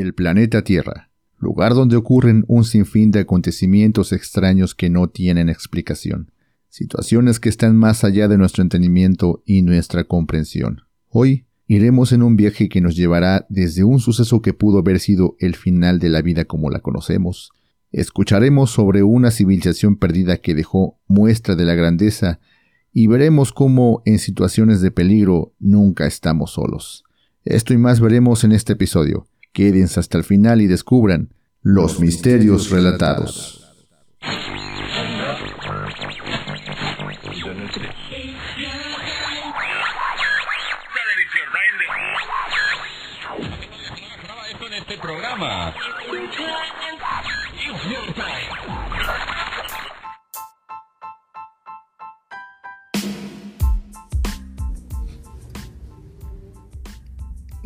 El planeta Tierra, lugar donde ocurren un sinfín de acontecimientos extraños que no tienen explicación, situaciones que están más allá de nuestro entendimiento y nuestra comprensión. Hoy iremos en un viaje que nos llevará desde un suceso que pudo haber sido el final de la vida como la conocemos, escucharemos sobre una civilización perdida que dejó muestra de la grandeza y veremos cómo en situaciones de peligro nunca estamos solos. Esto y más veremos en este episodio. Quédense hasta el final y descubran los misterios relatados.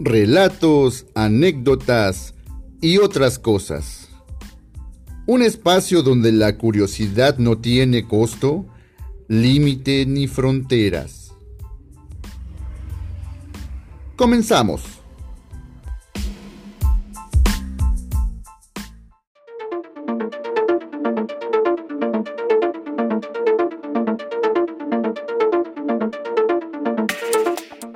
Relatos, anécdotas y otras cosas. Un espacio donde la curiosidad no tiene costo, límite ni fronteras. Comenzamos.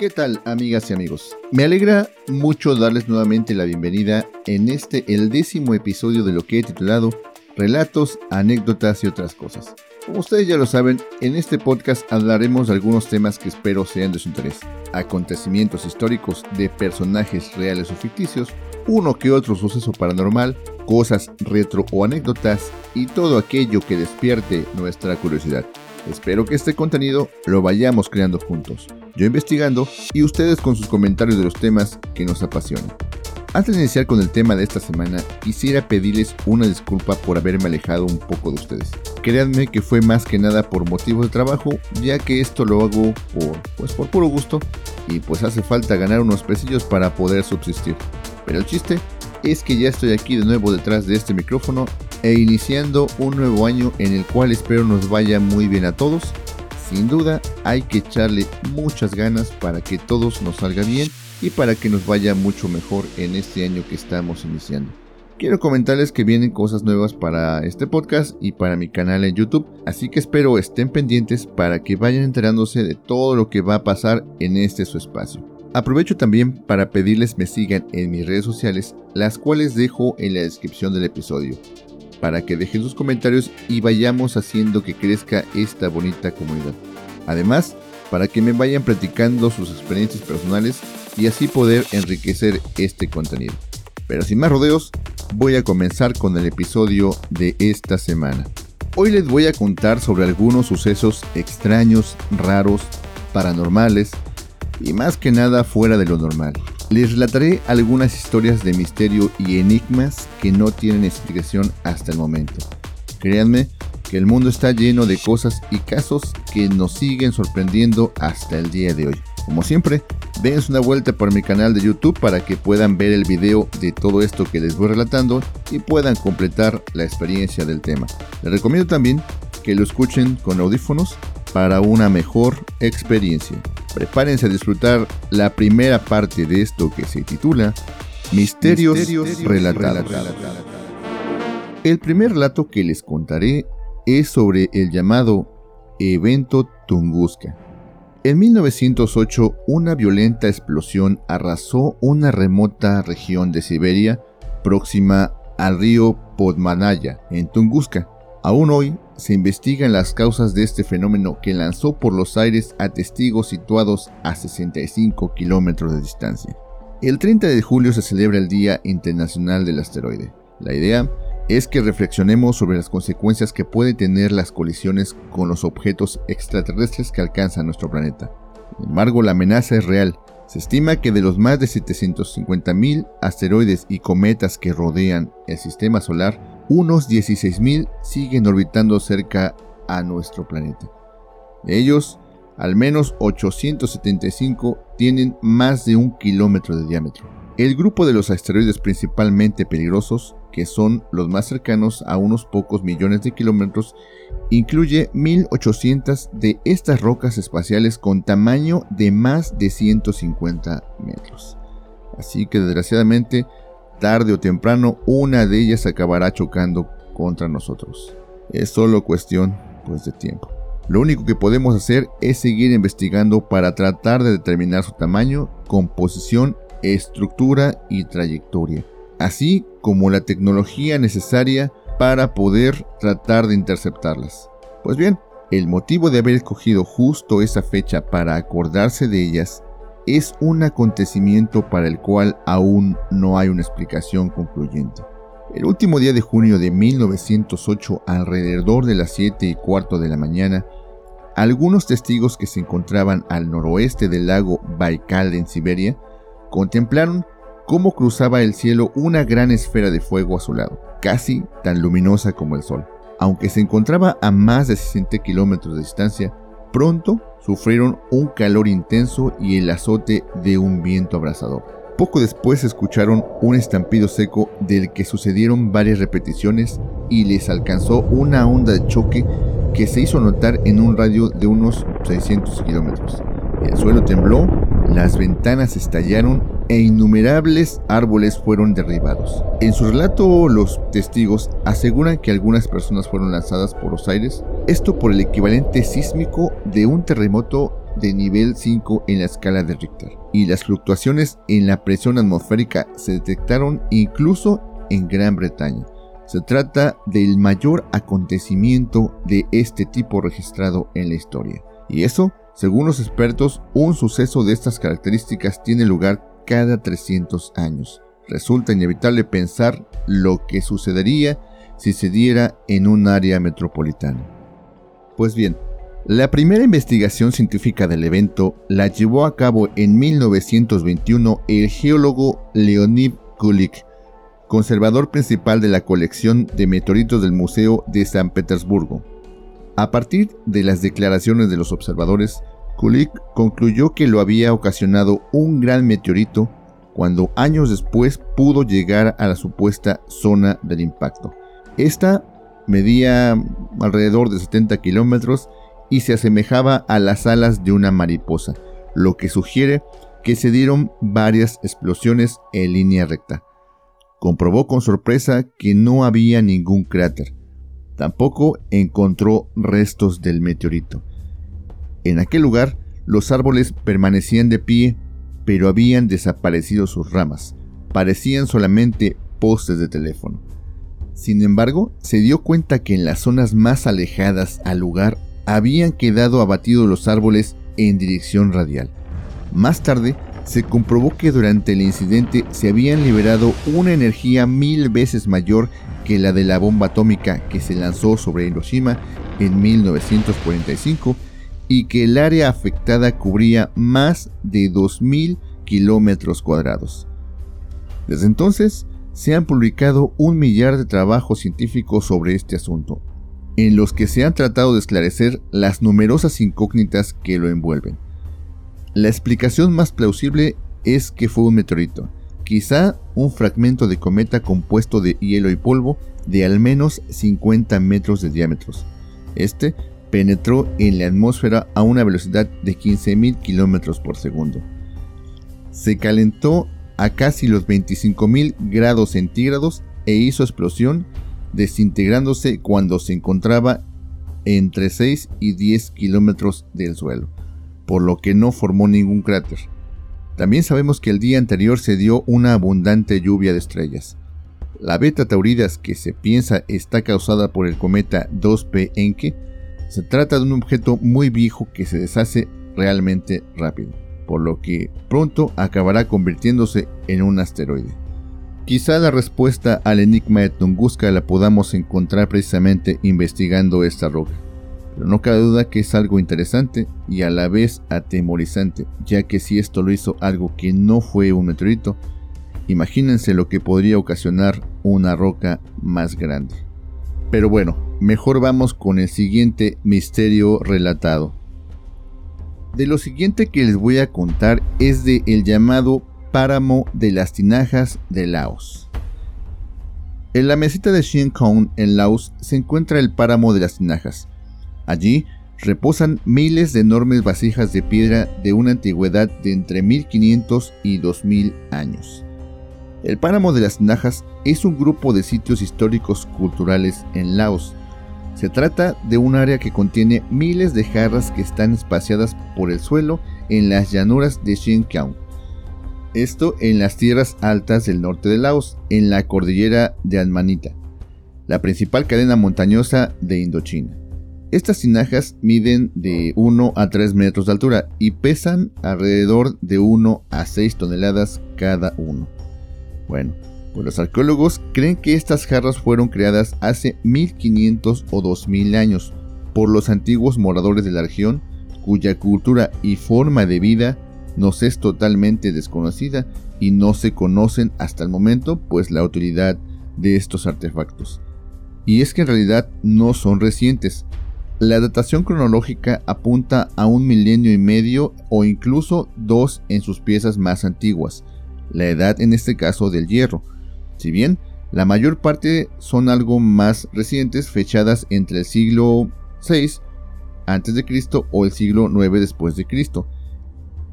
¿Qué tal amigas y amigos? Me alegra mucho darles nuevamente la bienvenida en este, el décimo episodio de lo que he titulado Relatos, anécdotas y otras cosas. Como ustedes ya lo saben, en este podcast hablaremos de algunos temas que espero sean de su interés. Acontecimientos históricos de personajes reales o ficticios, uno que otro suceso paranormal, cosas retro o anécdotas y todo aquello que despierte nuestra curiosidad. Espero que este contenido lo vayamos creando juntos yo investigando y ustedes con sus comentarios de los temas que nos apasionan. Antes de iniciar con el tema de esta semana, quisiera pedirles una disculpa por haberme alejado un poco de ustedes. Créanme que fue más que nada por motivos de trabajo, ya que esto lo hago por, pues por puro gusto y pues hace falta ganar unos pesillos para poder subsistir. Pero el chiste es que ya estoy aquí de nuevo detrás de este micrófono e iniciando un nuevo año en el cual espero nos vaya muy bien a todos sin duda hay que echarle muchas ganas para que todos nos salga bien y para que nos vaya mucho mejor en este año que estamos iniciando. Quiero comentarles que vienen cosas nuevas para este podcast y para mi canal en YouTube, así que espero estén pendientes para que vayan enterándose de todo lo que va a pasar en este su espacio. Aprovecho también para pedirles me sigan en mis redes sociales, las cuales dejo en la descripción del episodio para que dejen sus comentarios y vayamos haciendo que crezca esta bonita comunidad. Además, para que me vayan platicando sus experiencias personales y así poder enriquecer este contenido. Pero sin más rodeos, voy a comenzar con el episodio de esta semana. Hoy les voy a contar sobre algunos sucesos extraños, raros, paranormales y más que nada fuera de lo normal. Les relataré algunas historias de misterio y enigmas que no tienen explicación hasta el momento. Créanme que el mundo está lleno de cosas y casos que nos siguen sorprendiendo hasta el día de hoy. Como siempre, dense una vuelta por mi canal de YouTube para que puedan ver el video de todo esto que les voy relatando y puedan completar la experiencia del tema. Les recomiendo también que lo escuchen con audífonos para una mejor experiencia. Prepárense a disfrutar la primera parte de esto que se titula Misterios, relatados. El primer relato que les contaré es sobre el llamado evento Tunguska. En 1908, una violenta explosión arrasó una remota región de Siberia próxima al río Podmanaya, en Tunguska. Aún hoy se investigan las causas de este fenómeno que lanzó por los aires a testigos situados a 65 kilómetros de distancia. El 30 de julio se celebra el Día Internacional del Asteroide. La idea es que reflexionemos sobre las consecuencias que pueden tener las colisiones con los objetos extraterrestres que alcanzan nuestro planeta. Sin embargo, la amenaza es real. Se estima que de los más de 750.000 asteroides y cometas que rodean el sistema solar, unos 16.000 siguen orbitando cerca a nuestro planeta. De ellos, al menos 875 tienen más de un kilómetro de diámetro. El grupo de los asteroides principalmente peligrosos, que son los más cercanos a unos pocos millones de kilómetros, incluye 1800 de estas rocas espaciales con tamaño de más de 150 metros. Así que desgraciadamente tarde o temprano una de ellas acabará chocando contra nosotros. Es solo cuestión pues de tiempo. Lo único que podemos hacer es seguir investigando para tratar de determinar su tamaño, composición, estructura y trayectoria, así como la tecnología necesaria para poder tratar de interceptarlas. Pues bien, el motivo de haber escogido justo esa fecha para acordarse de ellas es un acontecimiento para el cual aún no hay una explicación concluyente. El último día de junio de 1908, alrededor de las 7 y cuarto de la mañana, algunos testigos que se encontraban al noroeste del lago Baikal en Siberia contemplaron cómo cruzaba el cielo una gran esfera de fuego azulado, casi tan luminosa como el sol. Aunque se encontraba a más de 60 kilómetros de distancia, pronto sufrieron un calor intenso y el azote de un viento abrasador. Poco después escucharon un estampido seco del que sucedieron varias repeticiones y les alcanzó una onda de choque que se hizo notar en un radio de unos 600 kilómetros. El suelo tembló, las ventanas estallaron e innumerables árboles fueron derribados. En su relato, los testigos aseguran que algunas personas fueron lanzadas por los aires, esto por el equivalente sísmico de un terremoto de nivel 5 en la escala de Richter, y las fluctuaciones en la presión atmosférica se detectaron incluso en Gran Bretaña. Se trata del mayor acontecimiento de este tipo registrado en la historia. Y eso, según los expertos, un suceso de estas características tiene lugar cada 300 años. Resulta inevitable pensar lo que sucedería si se diera en un área metropolitana. Pues bien, la primera investigación científica del evento la llevó a cabo en 1921 el geólogo Leonid Kulik, conservador principal de la colección de meteoritos del Museo de San Petersburgo. A partir de las declaraciones de los observadores, Kulik concluyó que lo había ocasionado un gran meteorito cuando años después pudo llegar a la supuesta zona del impacto. Esta medía alrededor de 70 kilómetros y se asemejaba a las alas de una mariposa, lo que sugiere que se dieron varias explosiones en línea recta. Comprobó con sorpresa que no había ningún cráter. Tampoco encontró restos del meteorito. En aquel lugar, los árboles permanecían de pie, pero habían desaparecido sus ramas. Parecían solamente postes de teléfono. Sin embargo, se dio cuenta que en las zonas más alejadas al lugar habían quedado abatidos los árboles en dirección radial. Más tarde, se comprobó que durante el incidente se habían liberado una energía mil veces mayor que la de la bomba atómica que se lanzó sobre Hiroshima en 1945 y que el área afectada cubría más de 2.000 kilómetros cuadrados. Desde entonces, se han publicado un millar de trabajos científicos sobre este asunto, en los que se han tratado de esclarecer las numerosas incógnitas que lo envuelven. La explicación más plausible es que fue un meteorito, quizá un fragmento de cometa compuesto de hielo y polvo de al menos 50 metros de diámetro. Este penetró en la atmósfera a una velocidad de 15.000 kilómetros por segundo. Se calentó a casi los 25.000 grados centígrados e hizo explosión desintegrándose cuando se encontraba entre 6 y 10 kilómetros del suelo, por lo que no formó ningún cráter. También sabemos que el día anterior se dio una abundante lluvia de estrellas. La beta tauridas que se piensa está causada por el cometa 2P Encke se trata de un objeto muy viejo que se deshace realmente rápido, por lo que pronto acabará convirtiéndose en un asteroide. Quizá la respuesta al enigma de Tunguska la podamos encontrar precisamente investigando esta roca, pero no cabe duda que es algo interesante y a la vez atemorizante, ya que si esto lo hizo algo que no fue un meteorito, imagínense lo que podría ocasionar una roca más grande. Pero bueno, mejor vamos con el siguiente misterio relatado. De lo siguiente que les voy a contar es de el llamado páramo de las tinajas de Laos. En la meseta de Kong, en Laos, se encuentra el páramo de las tinajas. Allí reposan miles de enormes vasijas de piedra de una antigüedad de entre 1500 y 2000 años. El Páramo de las Najas es un grupo de sitios históricos culturales en Laos. Se trata de un área que contiene miles de jarras que están espaciadas por el suelo en las llanuras de Xinjiang. Esto en las tierras altas del norte de Laos, en la cordillera de Almanita, la principal cadena montañosa de Indochina. Estas tinajas miden de 1 a 3 metros de altura y pesan alrededor de 1 a 6 toneladas cada uno. Bueno, pues los arqueólogos creen que estas jarras fueron creadas hace 1500 o 2000 años por los antiguos moradores de la región, cuya cultura y forma de vida nos es totalmente desconocida y no se conocen hasta el momento pues la utilidad de estos artefactos. Y es que en realidad no son recientes. La datación cronológica apunta a un milenio y medio o incluso dos en sus piezas más antiguas, la edad en este caso del hierro. Si bien la mayor parte son algo más recientes, fechadas entre el siglo VI a.C. o el siglo IX después de Cristo.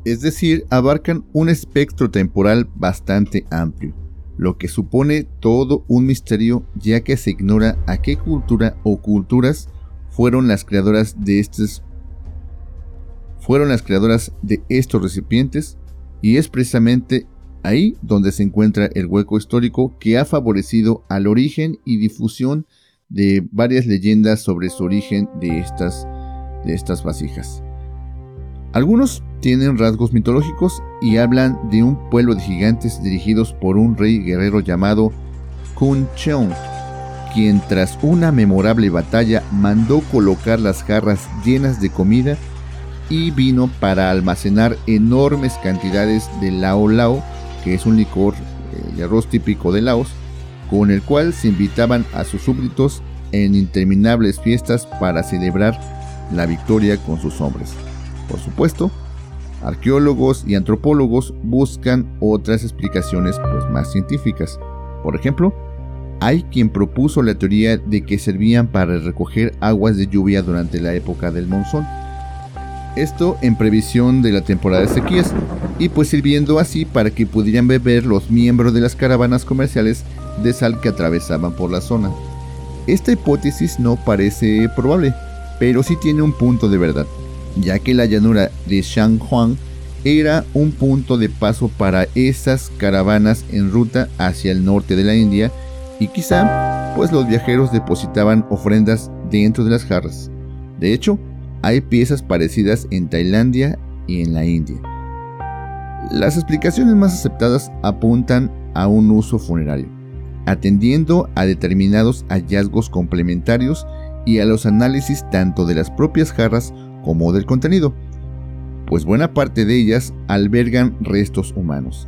Es decir, abarcan un espectro temporal bastante amplio, lo que supone todo un misterio ya que se ignora a qué cultura o culturas fueron las creadoras de estos fueron las creadoras de estos recipientes y es precisamente ahí donde se encuentra el hueco histórico que ha favorecido al origen y difusión de varias leyendas sobre su origen de estas, de estas vasijas. Algunos tienen rasgos mitológicos y hablan de un pueblo de gigantes dirigidos por un rey guerrero llamado Kun Cheong, quien tras una memorable batalla mandó colocar las jarras llenas de comida y vino para almacenar enormes cantidades de lao lao que es un licor eh, de arroz típico de Laos, con el cual se invitaban a sus súbditos en interminables fiestas para celebrar la victoria con sus hombres. Por supuesto, arqueólogos y antropólogos buscan otras explicaciones pues, más científicas. Por ejemplo, hay quien propuso la teoría de que servían para recoger aguas de lluvia durante la época del monzón esto en previsión de la temporada de sequías y pues sirviendo así para que pudieran beber los miembros de las caravanas comerciales de sal que atravesaban por la zona. Esta hipótesis no parece probable, pero sí tiene un punto de verdad, ya que la llanura de Shanghuang era un punto de paso para esas caravanas en ruta hacia el norte de la India y quizá pues los viajeros depositaban ofrendas dentro de las jarras. De hecho, hay piezas parecidas en Tailandia y en la India. Las explicaciones más aceptadas apuntan a un uso funerario, atendiendo a determinados hallazgos complementarios y a los análisis tanto de las propias jarras como del contenido, pues buena parte de ellas albergan restos humanos.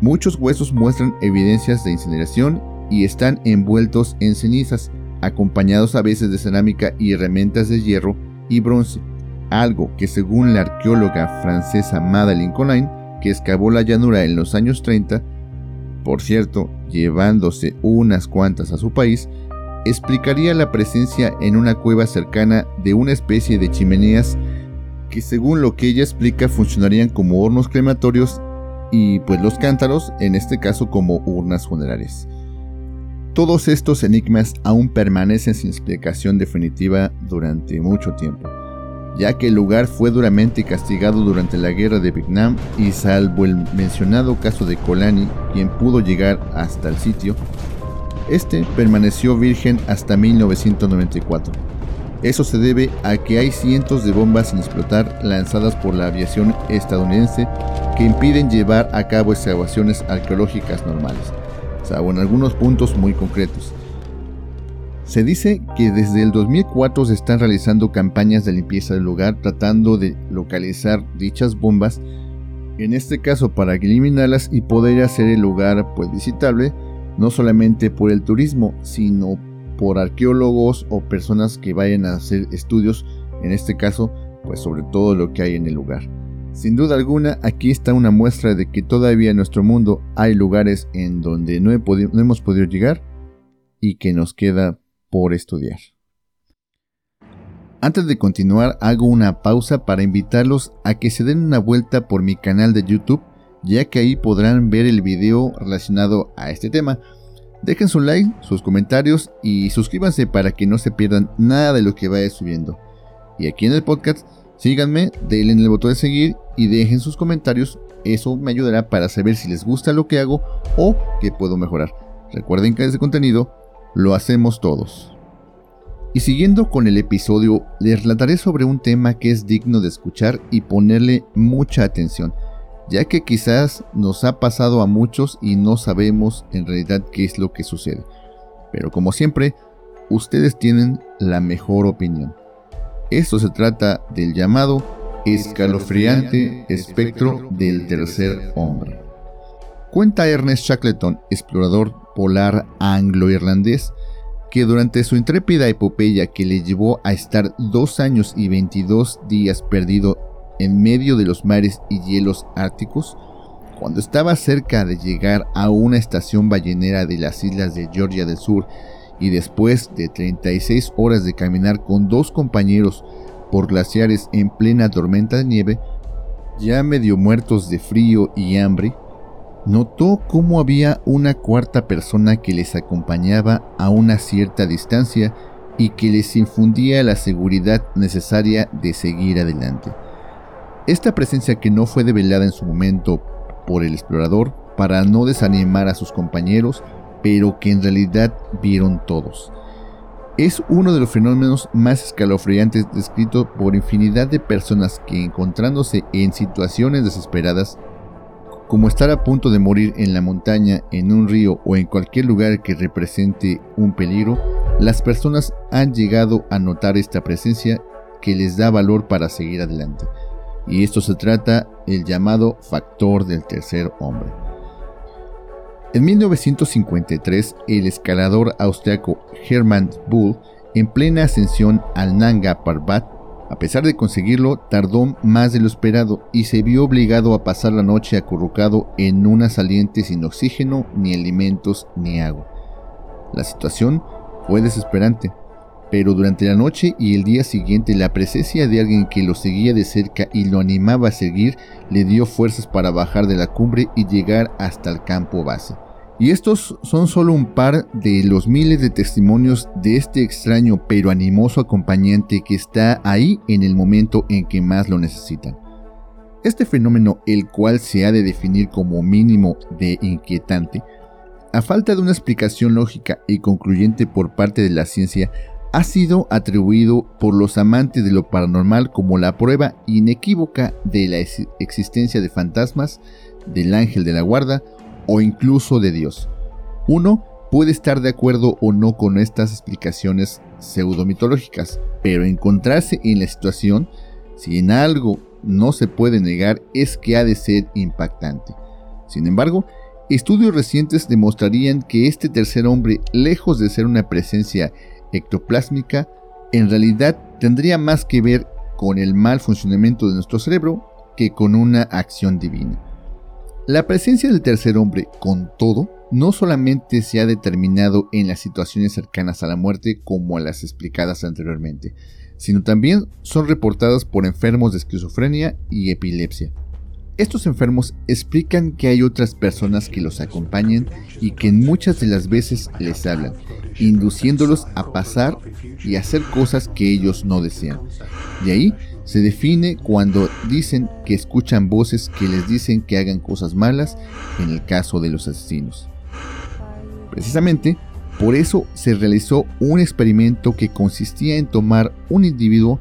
Muchos huesos muestran evidencias de incineración y están envueltos en cenizas, acompañados a veces de cerámica y herramientas de hierro y bronce, algo que según la arqueóloga francesa Madeleine Colin, que excavó la llanura en los años 30, por cierto, llevándose unas cuantas a su país, explicaría la presencia en una cueva cercana de una especie de chimeneas que según lo que ella explica funcionarían como hornos crematorios y pues los cántaros en este caso como urnas funerarias. Todos estos enigmas aún permanecen sin explicación definitiva durante mucho tiempo, ya que el lugar fue duramente castigado durante la guerra de Vietnam y salvo el mencionado caso de Colani, quien pudo llegar hasta el sitio, este permaneció virgen hasta 1994. Eso se debe a que hay cientos de bombas sin explotar lanzadas por la aviación estadounidense que impiden llevar a cabo excavaciones arqueológicas normales salvo en algunos puntos muy concretos. Se dice que desde el 2004 se están realizando campañas de limpieza del lugar tratando de localizar dichas bombas, en este caso para eliminarlas y poder hacer el lugar pues visitable, no solamente por el turismo, sino por arqueólogos o personas que vayan a hacer estudios, en este caso pues sobre todo lo que hay en el lugar. Sin duda alguna, aquí está una muestra de que todavía en nuestro mundo hay lugares en donde no, hemos podido llegar y que nos queda por estudiar. Antes de continuar, hago una pausa para invitarlos a que se den una vuelta por mi canal de YouTube ya que ahí podrán ver el video relacionado a este tema. Dejen su like, sus comentarios y suscríbanse para que no se pierdan nada de lo que vaya subiendo. Y aquí en el podcast, síganme, denle en el botón de seguir y dejen sus comentarios. Eso me ayudará para saber si les gusta lo que hago o qué puedo mejorar. Recuerden que este contenido lo hacemos todos. Y siguiendo con el episodio, les relataré sobre un tema que es digno de escuchar y ponerle mucha atención, ya que quizás nos ha pasado a muchos y no sabemos en realidad qué es lo que sucede. Pero como siempre, ustedes tienen la mejor opinión. Esto se trata del llamado escalofriante espectro del tercer hombre. Cuenta Ernest Shackleton, explorador polar anglo-irlandés, que durante su intrépida epopeya que le llevó a estar dos años y 22 días perdido en medio de los mares y hielos árticos, cuando estaba cerca de llegar a una estación ballenera de las islas de Georgia del Sur y después de 36 horas de caminar con dos compañeros por glaciares en plena tormenta de nieve, ya medio muertos de frío y hambre, notó cómo había una cuarta persona que les acompañaba a una cierta distancia y que les infundía la seguridad necesaria de seguir adelante. Esta presencia que no fue develada en su momento por el explorador para no desanimar a sus compañeros, pero que en realidad vieron todos. Es uno de los fenómenos más escalofriantes descrito por infinidad de personas que encontrándose en situaciones desesperadas como estar a punto de morir en la montaña, en un río o en cualquier lugar que represente un peligro, las personas han llegado a notar esta presencia que les da valor para seguir adelante. Y esto se trata el llamado factor del tercer hombre. En 1953, el escalador austriaco Hermann Bull, en plena ascensión al Nanga Parbat, a pesar de conseguirlo, tardó más de lo esperado y se vio obligado a pasar la noche acurrucado en una saliente sin oxígeno, ni alimentos, ni agua. La situación fue desesperante, pero durante la noche y el día siguiente la presencia de alguien que lo seguía de cerca y lo animaba a seguir le dio fuerzas para bajar de la cumbre y llegar hasta el campo base. Y estos son solo un par de los miles de testimonios de este extraño pero animoso acompañante que está ahí en el momento en que más lo necesitan. Este fenómeno, el cual se ha de definir como mínimo de inquietante, a falta de una explicación lógica y concluyente por parte de la ciencia, ha sido atribuido por los amantes de lo paranormal como la prueba inequívoca de la existencia de fantasmas, del ángel de la guarda o incluso de Dios. Uno puede estar de acuerdo o no con estas explicaciones pseudomitológicas, pero encontrarse en la situación, si en algo no se puede negar, es que ha de ser impactante. Sin embargo, estudios recientes demostrarían que este tercer hombre, lejos de ser una presencia ectoplásmica, en realidad tendría más que ver con el mal funcionamiento de nuestro cerebro que con una acción divina. La presencia del tercer hombre, con todo, no solamente se ha determinado en las situaciones cercanas a la muerte como las explicadas anteriormente, sino también son reportadas por enfermos de esquizofrenia y epilepsia. Estos enfermos explican que hay otras personas que los acompañan y que muchas de las veces les hablan, induciéndolos a pasar y hacer cosas que ellos no desean. De ahí se define cuando dicen que escuchan voces que les dicen que hagan cosas malas en el caso de los asesinos. Precisamente por eso se realizó un experimento que consistía en tomar un individuo,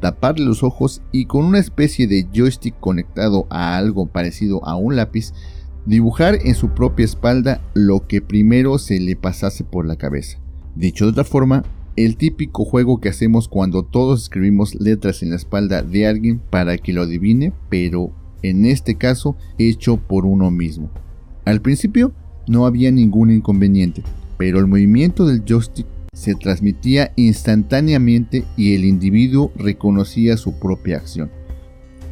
taparle los ojos y con una especie de joystick conectado a algo parecido a un lápiz, dibujar en su propia espalda lo que primero se le pasase por la cabeza. Dicho de otra forma, el típico juego que hacemos cuando todos escribimos letras en la espalda de alguien para que lo adivine, pero en este caso hecho por uno mismo. Al principio no había ningún inconveniente, pero el movimiento del joystick se transmitía instantáneamente y el individuo reconocía su propia acción.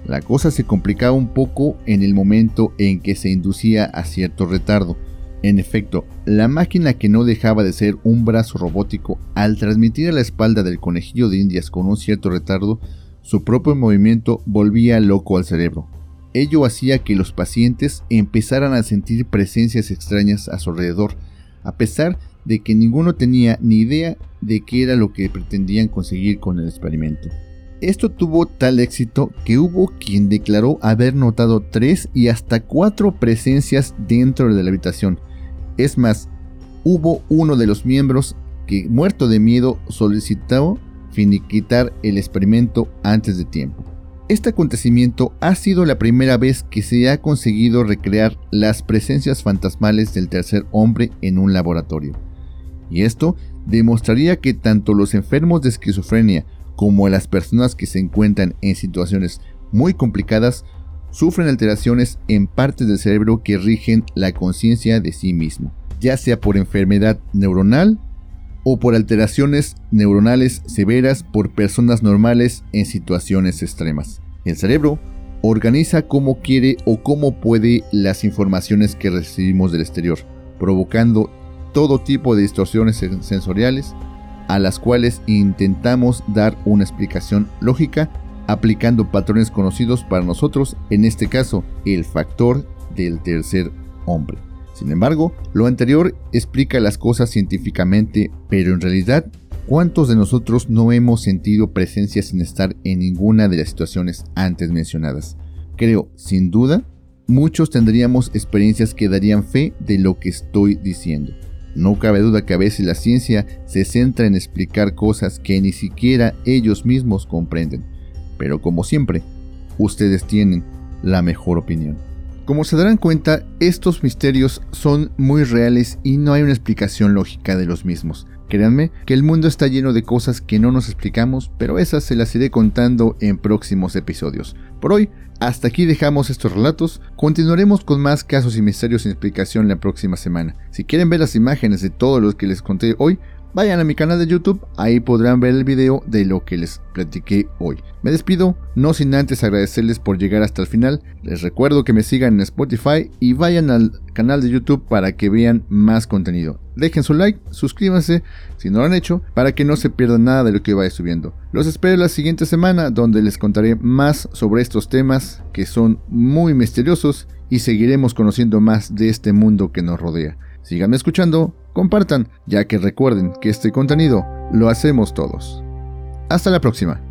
La cosa se complicaba un poco en el momento en que se inducía a cierto retardo, en efecto, la máquina que no dejaba de ser un brazo robótico, al transmitir a la espalda del conejillo de indias con un cierto retardo, su propio movimiento volvía loco al cerebro. Ello hacía que los pacientes empezaran a sentir presencias extrañas a su alrededor, a pesar de que ninguno tenía ni idea de qué era lo que pretendían conseguir con el experimento. Esto tuvo tal éxito que hubo quien declaró haber notado tres y hasta cuatro presencias dentro de la habitación. Es más, hubo uno de los miembros que, muerto de miedo, solicitó finiquitar el experimento antes de tiempo. Este acontecimiento ha sido la primera vez que se ha conseguido recrear las presencias fantasmales del tercer hombre en un laboratorio. Y esto demostraría que tanto los enfermos de esquizofrenia como las personas que se encuentran en situaciones muy complicadas sufren alteraciones en partes del cerebro que rigen la conciencia de sí mismo, ya sea por enfermedad neuronal o por alteraciones neuronales severas por personas normales en situaciones extremas. El cerebro organiza como quiere o como puede las informaciones que recibimos del exterior, provocando todo tipo de distorsiones sensoriales a las cuales intentamos dar una explicación lógica aplicando patrones conocidos para nosotros, en este caso el factor del tercer hombre. Sin embargo, lo anterior explica las cosas científicamente, pero en realidad, ¿cuántos de nosotros no hemos sentido presencia sin estar en ninguna de las situaciones antes mencionadas? Creo, sin duda, muchos tendríamos experiencias que darían fe de lo que estoy diciendo. No cabe duda que a veces la ciencia se centra en explicar cosas que ni siquiera ellos mismos comprenden. Pero como siempre, ustedes tienen la mejor opinión. Como se darán cuenta, estos misterios son muy reales y no hay una explicación lógica de los mismos. Créanme que el mundo está lleno de cosas que no nos explicamos, pero esas se las iré contando en próximos episodios. Por hoy hasta aquí dejamos estos relatos, continuaremos con más casos y misterios sin explicación la próxima semana. Si quieren ver las imágenes de todo lo que les conté hoy, vayan a mi canal de YouTube, ahí podrán ver el video de lo que les platiqué hoy. Me despido, no sin antes agradecerles por llegar hasta el final, les recuerdo que me sigan en Spotify y vayan al canal de YouTube para que vean más contenido dejen su like, suscríbanse si no lo han hecho, para que no se pierdan nada de lo que vaya subiendo. Los espero la siguiente semana donde les contaré más sobre estos temas que son muy misteriosos y seguiremos conociendo más de este mundo que nos rodea. Síganme escuchando, compartan, ya que recuerden que este contenido lo hacemos todos. Hasta la próxima.